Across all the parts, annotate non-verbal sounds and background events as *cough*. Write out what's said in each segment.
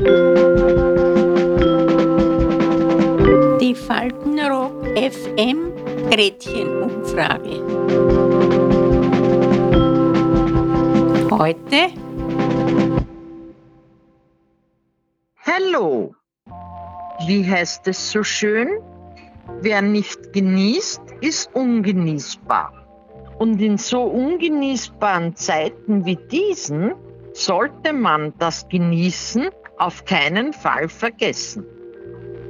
Die Faltenrock FM Gretchenumfrage. Heute Hallo. Wie heißt es so schön? Wer nicht genießt, ist ungenießbar. Und in so ungenießbaren Zeiten wie diesen sollte man das Genießen auf keinen Fall vergessen.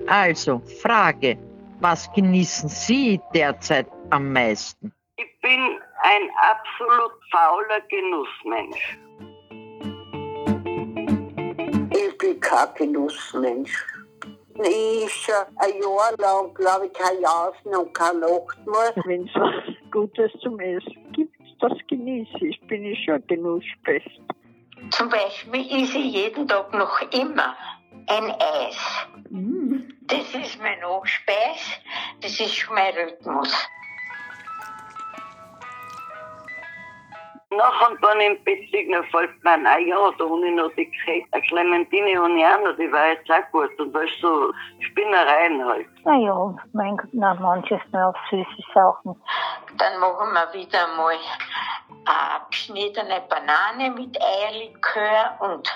Also, Frage, was genießen Sie derzeit am meisten? Ich bin ein absolut fauler Genussmensch. Ich bin kein Genussmensch. Ich schon ein Jahr lang, glaube ich, kein Jausen und keine Nacht mehr. Wenn es was Gutes zum Essen gibt, das genieße ich, bin ich schon Genusspest. Zum Beispiel esse ich jeden Tag noch immer ein Eis. Das ist mein Nachspeis, das ist mein Rhythmus. Nachher dann im Bett liegen, dann fällt mir ein, ah ja, da habe ich noch die Kre- eine Clementine habe ich auch noch, die war jetzt auch gut. Und da ist so Spinnereien halt. Naja, mein Gott, na, manches nur auf süße Sachen. Dann machen wir wieder mal eine geschnittene Banane mit Eierlikör und,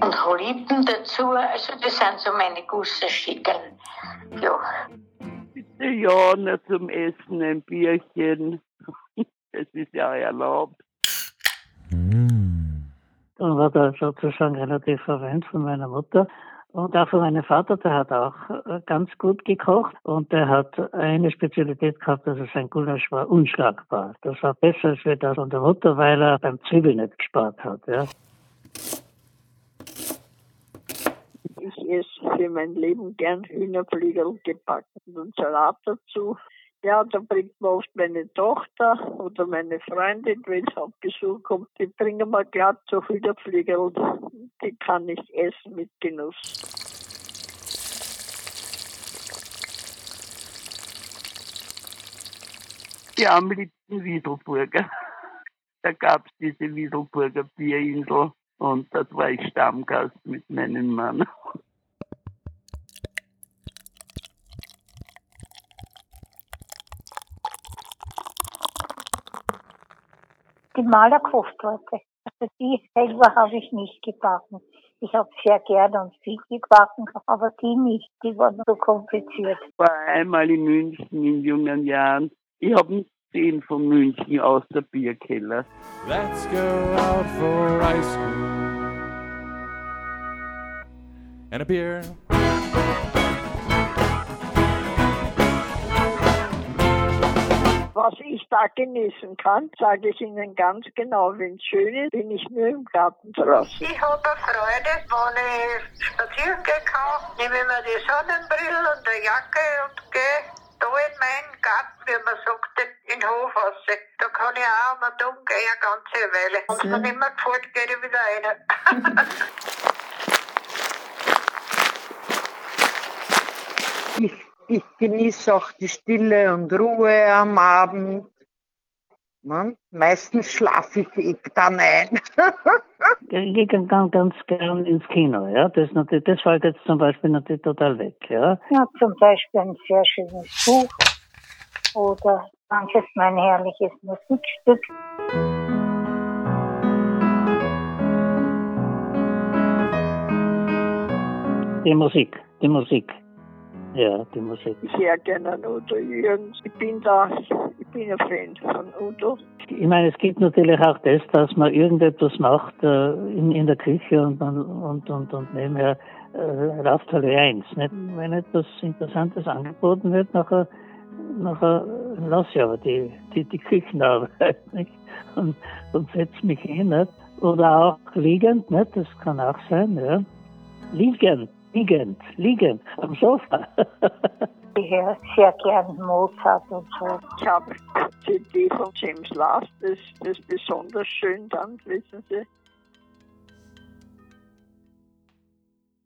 und Holiben dazu. Also das sind so meine Gusserschicken. Ja. Bitte ja, nur zum Essen ein Bierchen. *laughs* Es ist ja erlaubt. Dann war der sozusagen relativ verwöhnt von meiner Mutter. Und auch von meinem Vater, der hat auch äh, ganz gut gekocht. Und der hat eine Spezialität gehabt, also sein Gulasch war unschlagbar. Das war besser als wir das von der Mutter, weil er beim Zwiebeln nicht gespart hat. Ja. Ich esse für mein Leben gern Hühnerflügel gebacken und Salat dazu. Ja, da bringt mir oft meine Tochter oder meine Freundin, wenn es auf Besuch kommt, die bringen mir glatt so Hühnerflügel. Die kann ich essen mit Genuss. Die am liebsten Wiedelburger. *laughs* Da gab's diese Wiedelburger Bierinsel und dort war ich Stammgast mit meinem Mann. Die Malerkosttorte, also die selber habe ich nicht gebacken. Ich habe sehr gerne und viel gebacken, aber die nicht, die waren so kompliziert. war einmal in München in jungen Jahren. Ich habe nicht gesehen von München aus der Bierkeller. Let's go out for ice cream and a beer. Was ich da genießen kann, sage ich Ihnen ganz genau. Wenn es schön ist, bin ich nur im Garten draußen. Ich habe eine Freude, wenn ich spazieren gehen kann, nehme ich mir die Sonnenbrille und eine Jacke und gehe da in meinen Garten, wie man sagt, in den Hof raus. Da kann ich auch mal dumm gehen, eine ganze Weile. Und wenn mir nicht mehr gefällt, gehe ich wieder rein. *laughs* *laughs* Ich, genieße auch die Stille und Ruhe am Abend. Ne? Meistens schlafe ich dann ein. Ich *laughs* gehe ganz, ganz gern ins Kino. Ja. Das, das fällt jetzt zum Beispiel natürlich total weg. Ja. Ja, zum Beispiel ein sehr schönes Buch oder manches mein herrliches Musikstück. Die Musik, die Musik. Ja, die Musik. Sehr gerne an Udo Jürgens. Ich bin da, ich bin ein Fan von Udo. Ich meine, es gibt natürlich auch das, dass man irgendetwas macht äh, in, in der Küche und, und, und, und, und nebenher äh, rauft halt eins. Nicht? Wenn etwas Interessantes angeboten wird, nachher, nachher lasse ich aber die, die, die Küchenarbeit *laughs* nicht? Und, und setze mich hin. Nicht? Oder auch liegend, nicht? das kann auch sein. Ja? Liegend, liegend, liegend am Sofa. *laughs* Ich höre sehr gern Mozart und so. Ich habe CD von James Last, das, das ist besonders schön dann, wissen Sie.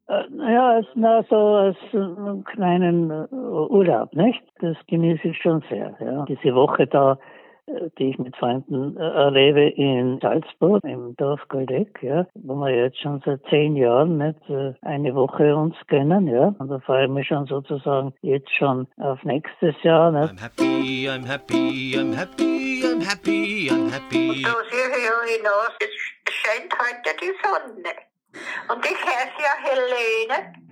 Äh, Ja, als, na, so als äh, einen kleinen äh, Urlaub, nicht? Das genieße ich schon sehr. Ja. Diese Woche da äh, die ich mit Freunden äh, erlebe in Salzburg, im Dorf Goldeck, ja, wo wir jetzt schon seit zehn Jahren nicht äh, eine Woche uns kennen, ja. Und da freue ich mich schon sozusagen jetzt schon auf nächstes Jahr. Nicht? I'm happy, I'm happy, I'm happy, I'm happy, I'm happy. Da sehe ich ja hinaus, es scheint heute die Sonne. Und ich heiße ja Helene.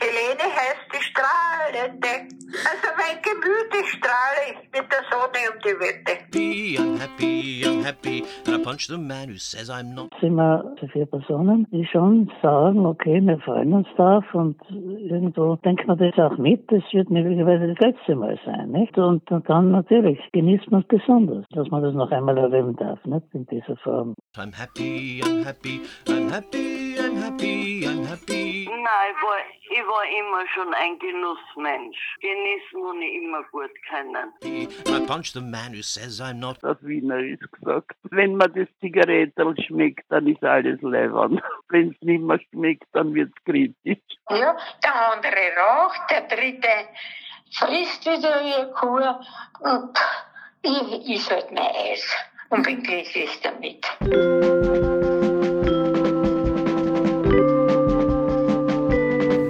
Helene heißt die Strahlende. Also mein Gemüt ist strahlig mit der Sonne um die Wette. Happy, I'm happy, I'm happy. And I punch the man who says I'm not. sind wir so vier Personen, die schon sagen, okay, wir freuen uns drauf und irgendwo denkt man das auch mit, das wird möglicherweise das letzte Mal sein, nicht? Und, und dann natürlich genießt man es besonders, dass man das noch einmal erleben darf, nicht? In dieser Form. I'm happy, I'm happy, I'm happy, I'm happy, I'm happy. Nein, ich war, ich war immer schon ein Genussmensch. Genießen und ich immer gut können. I punch the man who says I'm not. Das Wiener ist gesagt. Wenn man das Zigarettel schmeckt, dann ist alles leibend. *laughs* Wenn es nicht mehr schmeckt, dann wird es kritisch. Ja, der andere raucht, der dritte frisst wieder wie eine Kuh und ich is halt mein Eis und bin glücklich damit.